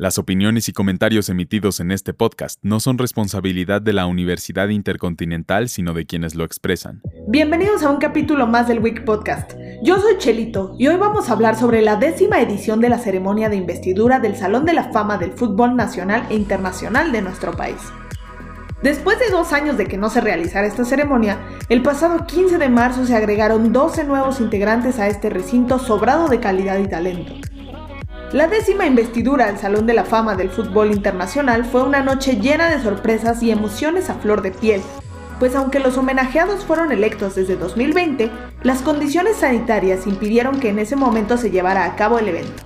Las opiniones y comentarios emitidos en este podcast no son responsabilidad de la Universidad Intercontinental, sino de quienes lo expresan. Bienvenidos a un capítulo más del Week Podcast. Yo soy Chelito y hoy vamos a hablar sobre la décima edición de la ceremonia de investidura del Salón de la Fama del Fútbol Nacional e Internacional de nuestro país. Después de dos años de que no se realizara esta ceremonia, el pasado 15 de marzo se agregaron 12 nuevos integrantes a este recinto sobrado de calidad y talento. La décima investidura al Salón de la Fama del Fútbol Internacional fue una noche llena de sorpresas y emociones a flor de piel, pues aunque los homenajeados fueron electos desde 2020, las condiciones sanitarias impidieron que en ese momento se llevara a cabo el evento.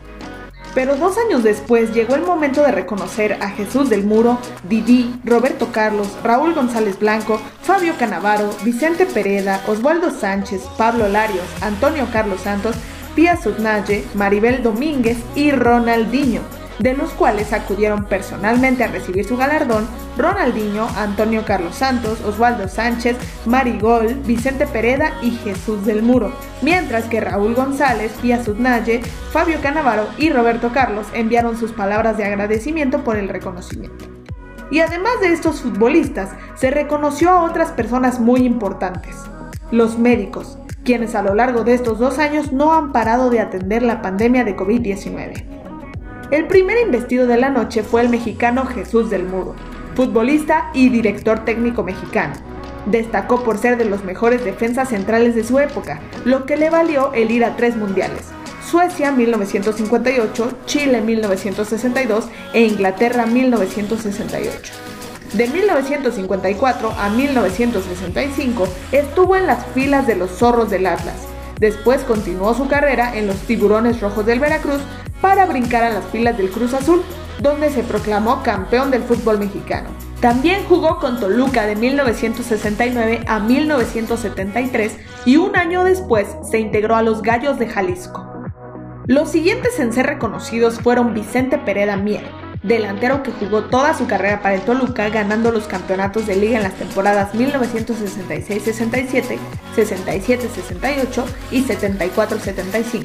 Pero dos años después llegó el momento de reconocer a Jesús del Muro, Didi, Roberto Carlos, Raúl González Blanco, Fabio Canavaro, Vicente Pereda, Osvaldo Sánchez, Pablo Larios, Antonio Carlos Santos Pia Sutnaye, Maribel Domínguez y Ronaldinho, de los cuales acudieron personalmente a recibir su galardón Ronaldinho, Antonio Carlos Santos, Osvaldo Sánchez, Marigol, Vicente Pereda y Jesús del Muro, mientras que Raúl González, Pia Sutnaye, Fabio Canavaro y Roberto Carlos enviaron sus palabras de agradecimiento por el reconocimiento. Y además de estos futbolistas, se reconoció a otras personas muy importantes, los médicos, quienes a lo largo de estos dos años no han parado de atender la pandemia de COVID-19. El primer investido de la noche fue el mexicano Jesús del Muro, futbolista y director técnico mexicano. Destacó por ser de los mejores defensas centrales de su época, lo que le valió el ir a tres mundiales, Suecia 1958, Chile 1962 e Inglaterra 1968. De 1954 a 1965 estuvo en las filas de los Zorros del Atlas. Después continuó su carrera en los Tiburones Rojos del Veracruz para brincar a las filas del Cruz Azul, donde se proclamó campeón del fútbol mexicano. También jugó con Toluca de 1969 a 1973 y un año después se integró a los Gallos de Jalisco. Los siguientes en ser reconocidos fueron Vicente Pereda Mier, delantero que jugó toda su carrera para el Toluca, ganando los campeonatos de liga en las temporadas 1966-67, 67-68 y 74-75.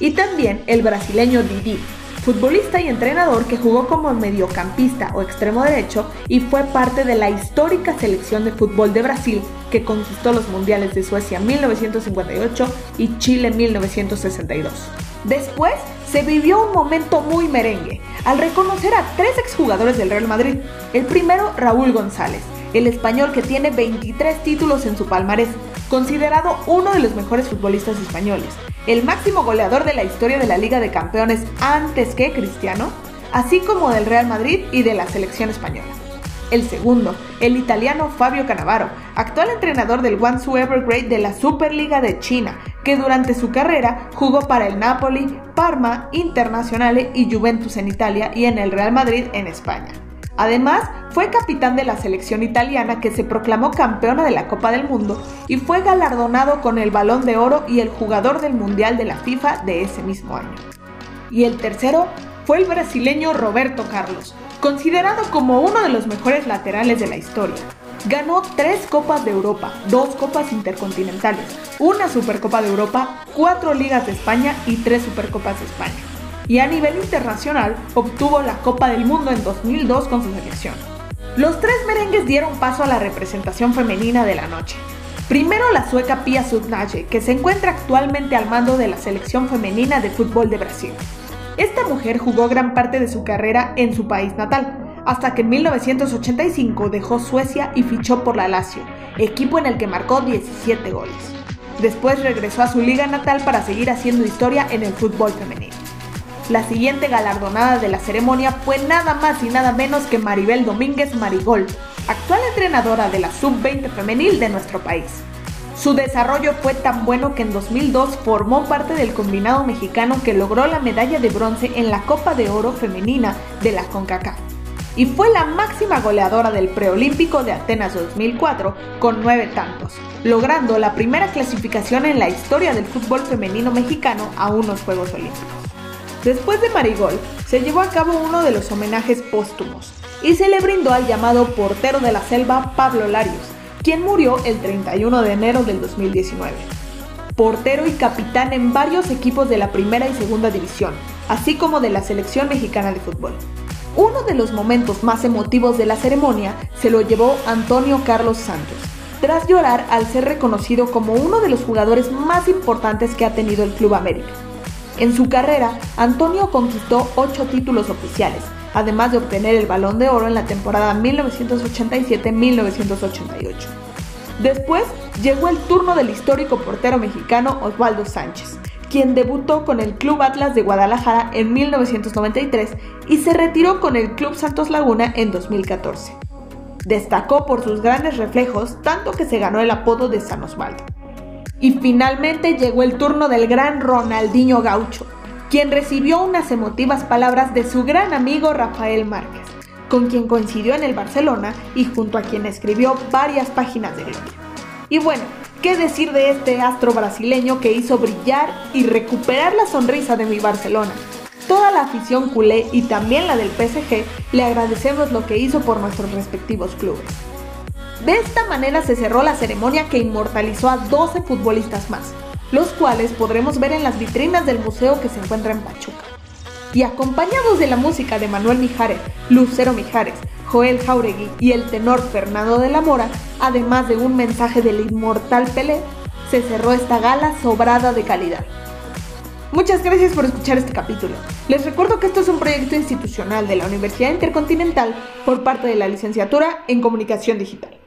Y también el brasileño Didi, futbolista y entrenador que jugó como mediocampista o extremo derecho y fue parte de la histórica selección de fútbol de Brasil que conquistó los mundiales de Suecia 1958 y Chile 1962. Después se vivió un momento muy merengue al reconocer a tres exjugadores del Real Madrid. El primero, Raúl González, el español que tiene 23 títulos en su palmarés, considerado uno de los mejores futbolistas españoles, el máximo goleador de la historia de la Liga de Campeones antes que Cristiano, así como del Real Madrid y de la selección española. El segundo, el italiano Fabio Cannavaro, actual entrenador del Guangzhou Evergrande de la Superliga de China, que durante su carrera jugó para el Napoli, Parma, Internazionale y Juventus en Italia y en el Real Madrid en España. Además, fue capitán de la selección italiana que se proclamó campeona de la Copa del Mundo y fue galardonado con el Balón de Oro y el jugador del Mundial de la FIFA de ese mismo año. Y el tercero fue el brasileño Roberto Carlos, considerado como uno de los mejores laterales de la historia. Ganó tres Copas de Europa, dos Copas Intercontinentales, una Supercopa de Europa, cuatro Ligas de España y tres Supercopas de España. Y a nivel internacional obtuvo la Copa del Mundo en 2002 con su selección. Los tres merengues dieron paso a la representación femenina de la noche. Primero la sueca Pia Sutnaje, que se encuentra actualmente al mando de la selección femenina de fútbol de Brasil. Esta mujer jugó gran parte de su carrera en su país natal, hasta que en 1985 dejó Suecia y fichó por la Lazio, equipo en el que marcó 17 goles. Después regresó a su liga natal para seguir haciendo historia en el fútbol femenino. La siguiente galardonada de la ceremonia fue nada más y nada menos que Maribel Domínguez Marigol, actual entrenadora de la sub-20 femenil de nuestro país. Su desarrollo fue tan bueno que en 2002 formó parte del combinado mexicano que logró la medalla de bronce en la Copa de Oro femenina de la CONCACAF. Y fue la máxima goleadora del preolímpico de Atenas 2004 con nueve tantos, logrando la primera clasificación en la historia del fútbol femenino mexicano a unos Juegos Olímpicos. Después de Marigol, se llevó a cabo uno de los homenajes póstumos y se le brindó al llamado portero de la selva Pablo Larios, quien murió el 31 de enero del 2019. Portero y capitán en varios equipos de la primera y segunda división, así como de la selección mexicana de fútbol. Uno de los momentos más emotivos de la ceremonia se lo llevó Antonio Carlos Santos, tras llorar al ser reconocido como uno de los jugadores más importantes que ha tenido el Club América. En su carrera, Antonio conquistó ocho títulos oficiales, además de obtener el Balón de Oro en la temporada 1987-1988. Después llegó el turno del histórico portero mexicano Osvaldo Sánchez, quien debutó con el Club Atlas de Guadalajara en 1993 y se retiró con el Club Santos Laguna en 2014. Destacó por sus grandes reflejos, tanto que se ganó el apodo de San Osvaldo. Y finalmente llegó el turno del gran Ronaldinho Gaucho, quien recibió unas emotivas palabras de su gran amigo Rafael Márquez, con quien coincidió en el Barcelona y junto a quien escribió varias páginas de gloria. Y bueno, ¿Qué decir de este astro brasileño que hizo brillar y recuperar la sonrisa de mi Barcelona? Toda la afición culé y también la del PSG le agradecemos lo que hizo por nuestros respectivos clubes. De esta manera se cerró la ceremonia que inmortalizó a 12 futbolistas más, los cuales podremos ver en las vitrinas del museo que se encuentra en Pachuca. Y acompañados de la música de Manuel Mijares, Lucero Mijares, Joel Jauregui y el tenor Fernando de la Mora, además de un mensaje del inmortal Pelé, se cerró esta gala sobrada de calidad. Muchas gracias por escuchar este capítulo. Les recuerdo que esto es un proyecto institucional de la Universidad Intercontinental por parte de la licenciatura en Comunicación Digital.